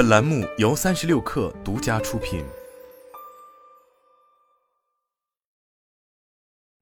本栏目由三十六氪独家出品。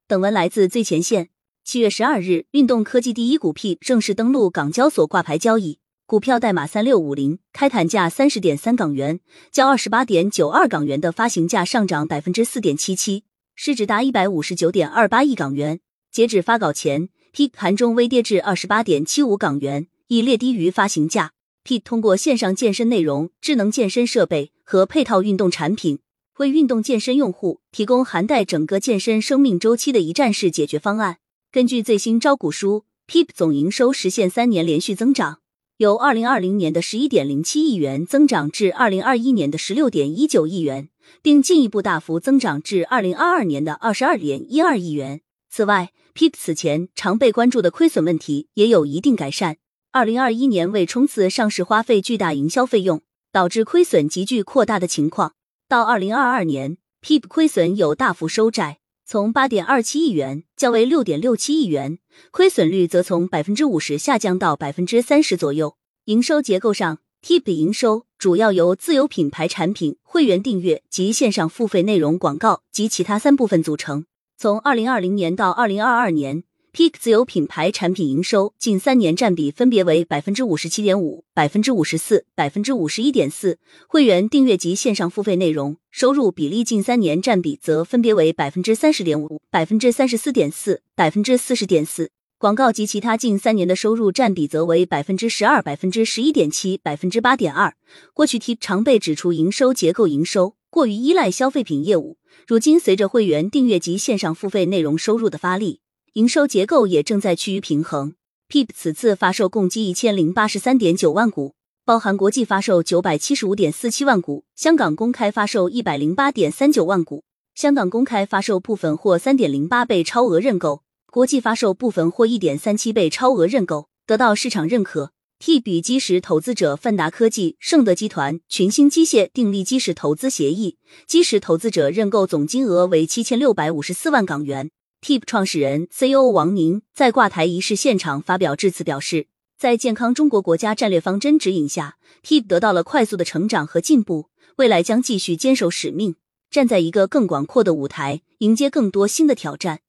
本文来自最前线。七月十二日，运动科技第一股 P 正式登陆港交所挂牌交易，股票代码三六五零，开盘价三十点三港元，较二十八点九二港元的发行价上涨百分之四点七七，市值达一百五十九点二八亿港元。截止发稿前，P 盘中微跌至二十八点七五港元，已略低于发行价。P 通过线上健身内容、智能健身设备和配套运动产品，为运动健身用户提供涵盖整个健身生命周期的一站式解决方案。根据最新招股书，Peep 总营收实现三年连续增长，由二零二零年的十一点零七亿元增长至二零二一年的十六点一九亿元，并进一步大幅增长至二零二二年的二十二点一二亿元。此外，Peep 此前常被关注的亏损问题也有一定改善。二零二一年为冲刺上市花费巨大营销费用，导致亏损急剧扩大的情况。到二零二二年，PEP 亏损有大幅收窄，从八点二七亿元降为六点六七亿元，亏损率则从百分之五十下降到百分之三十左右。营收结构上，Peep 营收主要由自有品牌产品、会员订阅及线上付费内容广告及其他三部分组成。从二零二零年到二零二二年。Peak 自有品牌产品营收近三年占比分别为百分之五十七点五、百分之五十四、百分之五十一点四。会员订阅及线上付费内容收入比例近三年占比则分别为百分之三十点五、百分之三十四点四、百分之四十点四。广告及其他近三年的收入占比则为百分之十二、百分之十一点七、百分之八点二。过去 T 常被指出营收结构营收过于依赖消费品业务，如今随着会员订阅及线上付费内容收入的发力。营收结构也正在趋于平衡。Peep 此次发售共计一千零八十三点九万股，包含国际发售九百七十五点四七万股，香港公开发售一百零八点三九万股。香港公开发售部分获三点零八倍超额认购，国际发售部分获一点三七倍超额认购，得到市场认可。T 比基石投资者范达科技、盛德集团、群星机械订立基石投资协议，基石投资者认购总金额为七千六百五十四万港元。Tip 创始人 CEO 王宁在挂台仪式现场发表致辞，表示，在健康中国国家战略方针指引下，Tip 得到了快速的成长和进步，未来将继续坚守使命，站在一个更广阔的舞台，迎接更多新的挑战。